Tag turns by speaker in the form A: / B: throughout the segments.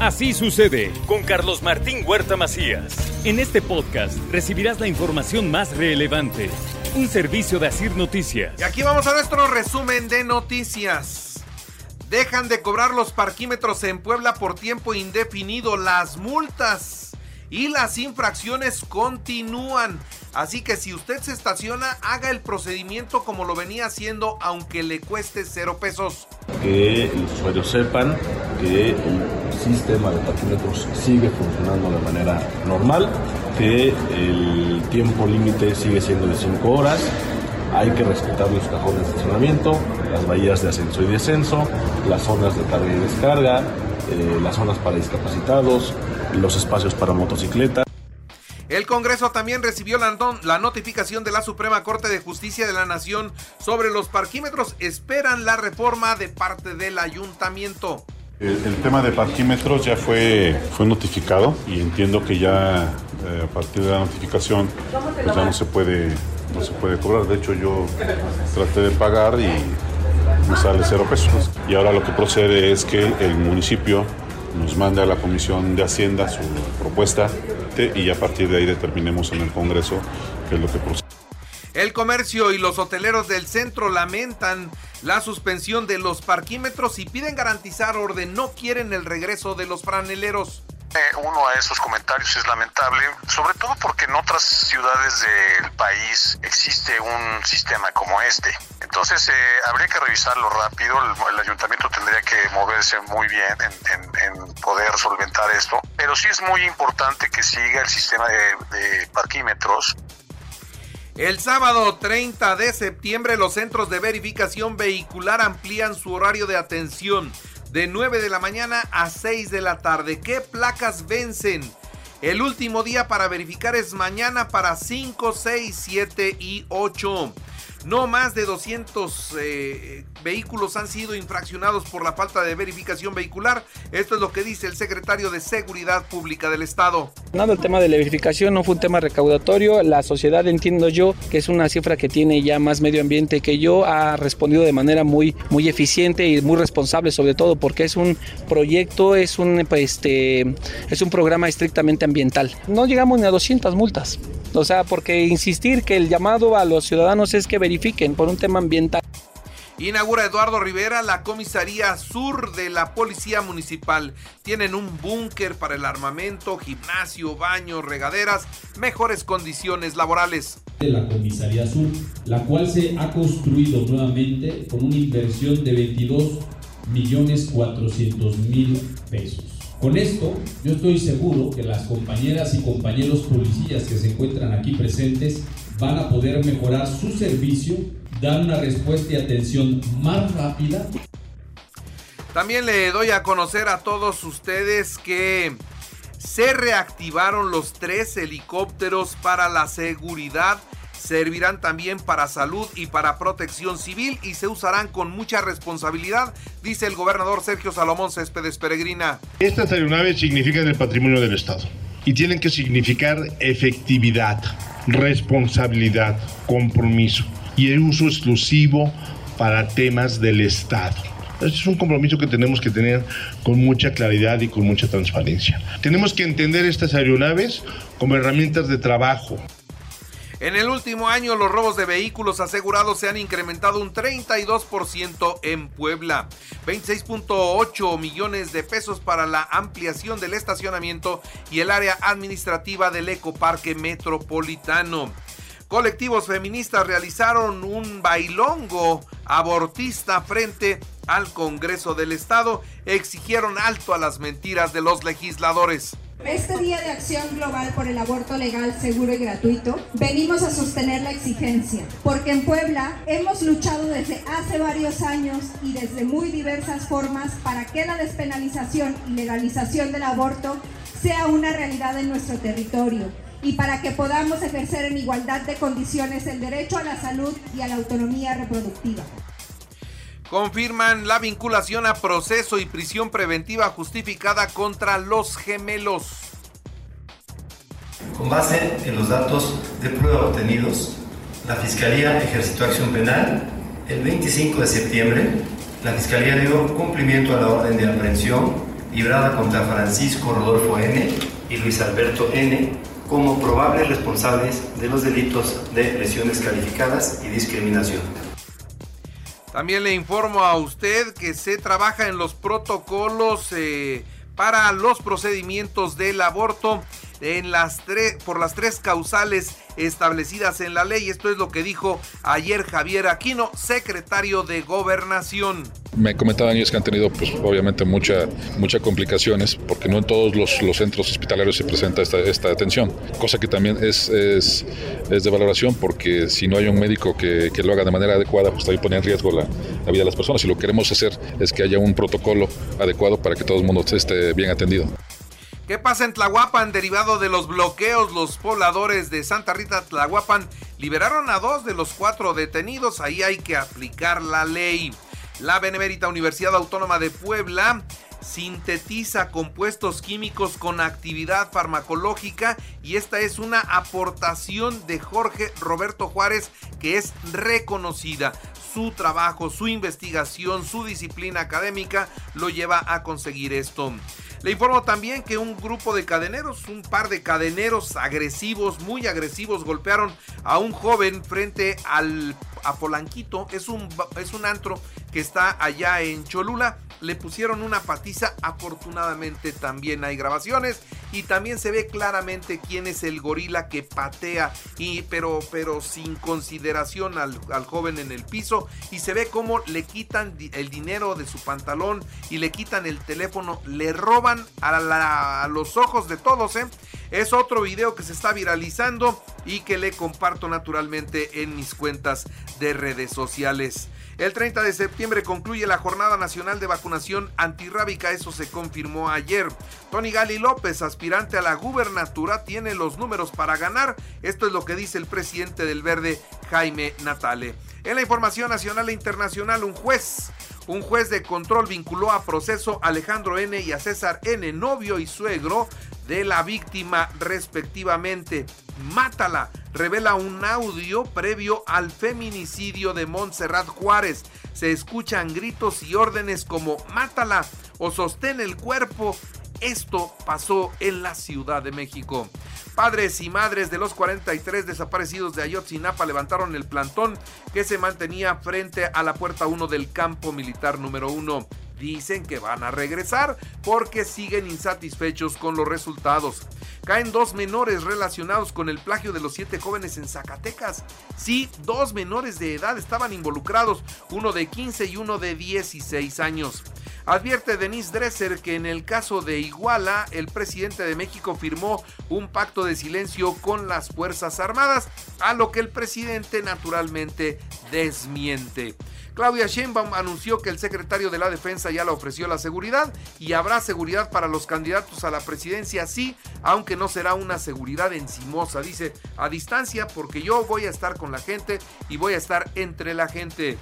A: Así sucede con Carlos Martín Huerta Macías. En este podcast recibirás la información más relevante. Un servicio de Asir Noticias.
B: Y aquí vamos a nuestro resumen de noticias. Dejan de cobrar los parquímetros en Puebla por tiempo indefinido. Las multas y las infracciones continúan. Así que si usted se estaciona, haga el procedimiento como lo venía haciendo, aunque le cueste cero pesos.
C: Que los usuarios sepan que el sistema de parquímetros sigue funcionando de manera normal, que el tiempo límite sigue siendo de 5 horas, hay que respetar los cajones de estacionamiento, las bahías de ascenso y descenso, las zonas de carga y descarga, eh, las zonas para discapacitados, los espacios para motocicletas.
B: El Congreso también recibió la, notificación de la Suprema Corte de Justicia de la Nación sobre los parquímetros. Esperan la reforma de parte del ayuntamiento.
D: El, el tema de parquímetros ya fue, fue notificado y entiendo que ya eh, a partir de la notificación pues ya no se puede no se puede cobrar. De hecho yo traté de pagar y me sale cero pesos. Y ahora lo que procede es que el municipio nos mande a la Comisión de Hacienda su propuesta y a partir de ahí determinemos en el Congreso qué es lo que procede.
B: El comercio y los hoteleros del centro lamentan la suspensión de los parquímetros y piden garantizar orden. No quieren el regreso de los franeleros
E: uno a esos comentarios es lamentable, sobre todo porque en otras ciudades del país existe un sistema como este. Entonces eh, habría que revisarlo rápido, el, el, ayuntamiento tendría que moverse muy bien en, en, en, poder solventar esto, pero sí es muy importante que siga el sistema de, de parquímetros.
B: El sábado 30 de septiembre los centros de verificación vehicular amplían su horario de atención de 9 de la mañana a 6 de la tarde. ¿Qué placas vencen? El último día para verificar es mañana para 5, 6, 7 y 8. No más de 200 eh, vehículos han sido infraccionados por la falta de verificación vehicular. Esto es lo que dice el secretario de Seguridad Pública del Estado.
F: Nada, el tema de la verificación no fue un tema recaudatorio. La sociedad, entiendo yo, que es una cifra que tiene ya más medio ambiente que yo, ha respondido de manera muy, muy eficiente y muy responsable, sobre todo porque es un proyecto, es un, este, es un programa estrictamente ambiental. No llegamos ni a 200 multas. O sea, porque insistir que el llamado a los ciudadanos es que verifiquen por un tema ambiental.
B: Inaugura Eduardo Rivera la comisaría sur de la Policía Municipal. Tienen un búnker para el armamento, gimnasio, baños, regaderas, mejores condiciones laborales.
G: De la comisaría sur, la cual se ha construido nuevamente con una inversión de 22 millones 400 mil pesos. Con esto, yo estoy seguro que las compañeras y compañeros policías que se encuentran aquí presentes van a poder mejorar su servicio, dar una respuesta y atención más rápida.
B: También le doy a conocer a todos ustedes que se reactivaron los tres helicópteros para la seguridad servirán también para salud y para protección civil y se usarán con mucha responsabilidad, dice el gobernador Sergio Salomón Céspedes Peregrina.
H: Estas aeronaves significan el patrimonio del Estado y tienen que significar efectividad, responsabilidad, compromiso y el uso exclusivo para temas del Estado. Este es un compromiso que tenemos que tener con mucha claridad y con mucha transparencia. Tenemos que entender estas aeronaves como herramientas de trabajo,
B: en el último año los robos de vehículos asegurados se han incrementado un 32% en Puebla. 26.8 millones de pesos para la ampliación del estacionamiento y el área administrativa del ecoparque metropolitano. Colectivos feministas realizaron un bailongo abortista frente al Congreso del Estado. Exigieron alto a las mentiras de los legisladores.
I: Este Día de Acción Global por el Aborto Legal, Seguro y Gratuito, venimos a sostener la exigencia, porque en Puebla hemos luchado desde hace varios años y desde muy diversas formas para que la despenalización y legalización del aborto sea una realidad en nuestro territorio y para que podamos ejercer en igualdad de condiciones el derecho a la salud y a la autonomía reproductiva
B: confirman la vinculación a proceso y prisión preventiva justificada contra los gemelos.
J: Con base en los datos de prueba obtenidos, la Fiscalía ejercitó acción penal. El 25 de septiembre, la Fiscalía dio cumplimiento a la orden de aprehensión librada contra Francisco Rodolfo N. y Luis Alberto N. como probables responsables de los delitos de lesiones calificadas y discriminación.
B: También le informo a usted que se trabaja en los protocolos eh, para los procedimientos del aborto en las por las tres causales establecidas en la ley. Esto es lo que dijo ayer Javier Aquino, secretario de Gobernación.
K: Me comentaban ellos que han tenido, pues, obviamente, mucha, muchas complicaciones, porque no en todos los, los centros hospitalarios se presenta esta, esta, atención, cosa que también es, es, es, de valoración, porque si no hay un médico que, que lo haga de manera adecuada, pues también pone en riesgo la, la, vida de las personas. Y lo que queremos hacer es que haya un protocolo adecuado para que todo el mundo esté bien atendido.
B: ¿Qué pasa en Tlahuapan derivado de los bloqueos? Los pobladores de Santa Rita Tlahuapan liberaron a dos de los cuatro detenidos. Ahí hay que aplicar la ley. La Benemérita Universidad Autónoma de Puebla sintetiza compuestos químicos con actividad farmacológica y esta es una aportación de Jorge Roberto Juárez que es reconocida. Su trabajo, su investigación, su disciplina académica lo lleva a conseguir esto. Le informo también que un grupo de cadeneros, un par de cadeneros agresivos, muy agresivos, golpearon a un joven frente al a Polanquito. Es un, es un antro que está allá en Cholula le pusieron una patiza. Afortunadamente también hay grabaciones y también se ve claramente quién es el gorila que patea, y, pero, pero sin consideración al, joven en el piso. Y se ve cómo le quitan el dinero de su pantalón y le quitan el teléfono, le roban a, a los ojos de todos. ¿eh? Es otro video que se está viralizando y que le comparto naturalmente en mis cuentas de redes sociales. El 30 de septiembre concluye la Jornada Nacional de Vacunación Antirrábica, eso se confirmó ayer. Tony Gali López, aspirante a la gubernatura, tiene los números para ganar. Esto es lo que dice el presidente del Verde, Jaime Natale. En la información nacional e internacional, un juez un juez de control vinculó a proceso a Alejandro N y a César N, novio y suegro de la víctima respectivamente. Mátala revela un audio previo al feminicidio de Montserrat Juárez. Se escuchan gritos y órdenes como mátala o sostén el cuerpo. Esto pasó en la Ciudad de México. Padres y madres de los 43 desaparecidos de Ayotzinapa levantaron el plantón que se mantenía frente a la puerta 1 del campo militar número 1 dicen que van a regresar porque siguen insatisfechos con los resultados. Caen dos menores relacionados con el plagio de los siete jóvenes en Zacatecas. Sí, dos menores de edad estaban involucrados, uno de 15 y uno de 16 años. Advierte Denise Dresser que en el caso de Iguala, el presidente de México firmó un pacto de silencio con las Fuerzas Armadas, a lo que el presidente naturalmente desmiente. Claudia Sheinbaum anunció que el secretario de la Defensa ya le ofreció la seguridad y habrá seguridad para los candidatos a la presidencia, sí, aunque no será una seguridad encimosa, dice, a distancia, porque yo voy a estar con la gente y voy a estar entre la gente.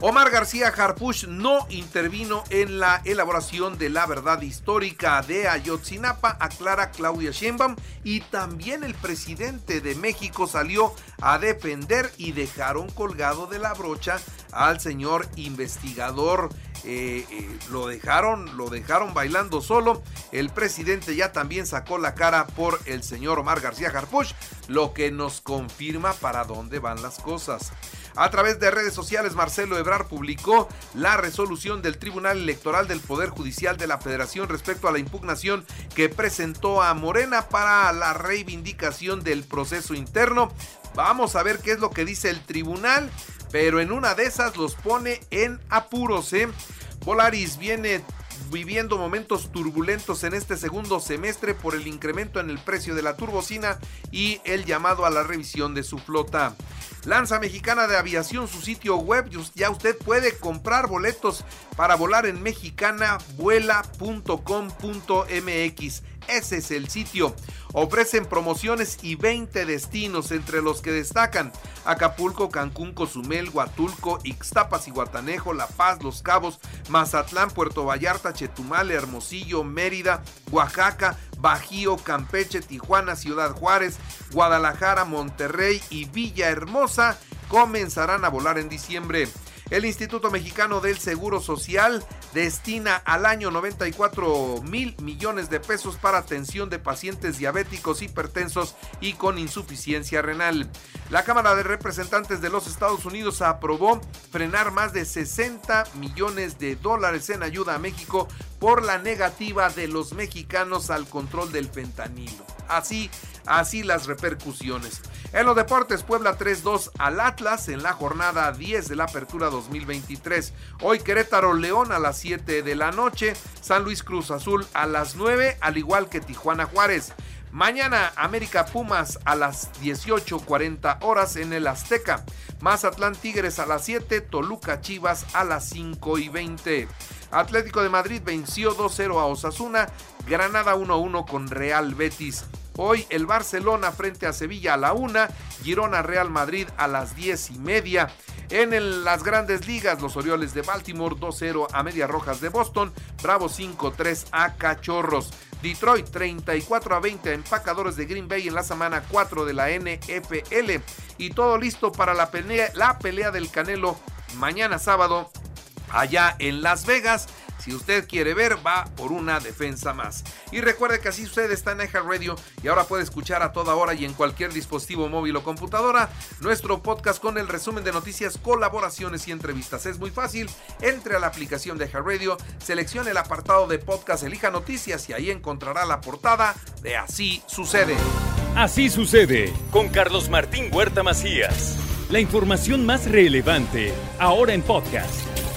B: Omar García Harpuch no intervino en la elaboración de la verdad histórica de Ayotzinapa, aclara Claudia Sheinbaum, y también el presidente de México salió a defender y dejaron colgado de la brocha al señor investigador. Eh, eh, lo dejaron, lo dejaron bailando solo. El presidente ya también sacó la cara por el señor Omar García Harpuch, lo que nos confirma para dónde van las cosas. A través de redes sociales, Marcelo Ebrar publicó la resolución del Tribunal Electoral del Poder Judicial de la Federación respecto a la impugnación que presentó a Morena para la reivindicación del proceso interno. Vamos a ver qué es lo que dice el tribunal, pero en una de esas los pone en apuros. ¿eh? Polaris viene viviendo momentos turbulentos en este segundo semestre por el incremento en el precio de la turbocina y el llamado a la revisión de su flota. Lanza Mexicana de Aviación, su sitio web, ya usted puede comprar boletos para volar en mexicana, vuela.com.mx. Ese es el sitio. Ofrecen promociones y 20 destinos, entre los que destacan Acapulco, Cancún, Cozumel, Huatulco, Ixtapas y Guatanejo, La Paz, Los Cabos, Mazatlán, Puerto Vallarta, Chetumal, Hermosillo, Mérida, Oaxaca, Bajío, Campeche, Tijuana, Ciudad Juárez, Guadalajara, Monterrey y Villahermosa comenzarán a volar en diciembre. El Instituto Mexicano del Seguro Social destina al año 94 mil millones de pesos para atención de pacientes diabéticos, hipertensos y con insuficiencia renal. La Cámara de Representantes de los Estados Unidos aprobó frenar más de 60 millones de dólares en ayuda a México por la negativa de los mexicanos al control del fentanilo. Así, así las repercusiones. En los deportes, Puebla 3-2 al Atlas en la jornada 10 de la Apertura 2023. Hoy Querétaro León a las 7 de la noche, San Luis Cruz Azul a las 9, al igual que Tijuana Juárez. Mañana América Pumas a las 18.40 horas en el Azteca. Mazatlán Tigres a las 7, Toluca Chivas a las 5 y 20. Atlético de Madrid venció 2-0 a Osasuna, Granada 1-1 con Real Betis. Hoy el Barcelona frente a Sevilla a la una, Girona Real Madrid a las diez y media. En las grandes ligas, los Orioles de Baltimore 2-0 a Medias Rojas de Boston, Bravo 5-3 a Cachorros. Detroit 34 a 20 a empacadores de Green Bay en la semana 4 de la NFL. Y todo listo para la pelea, la pelea del Canelo mañana sábado allá en Las Vegas. Si usted quiere ver, va por una defensa más. Y recuerde que así usted está en Radio y ahora puede escuchar a toda hora y en cualquier dispositivo móvil o computadora nuestro podcast con el resumen de noticias, colaboraciones y entrevistas. Es muy fácil. Entre a la aplicación de Radio, seleccione el apartado de podcast, elija noticias y ahí encontrará la portada de Así sucede.
A: Así sucede con Carlos Martín Huerta Macías. La información más relevante ahora en podcast.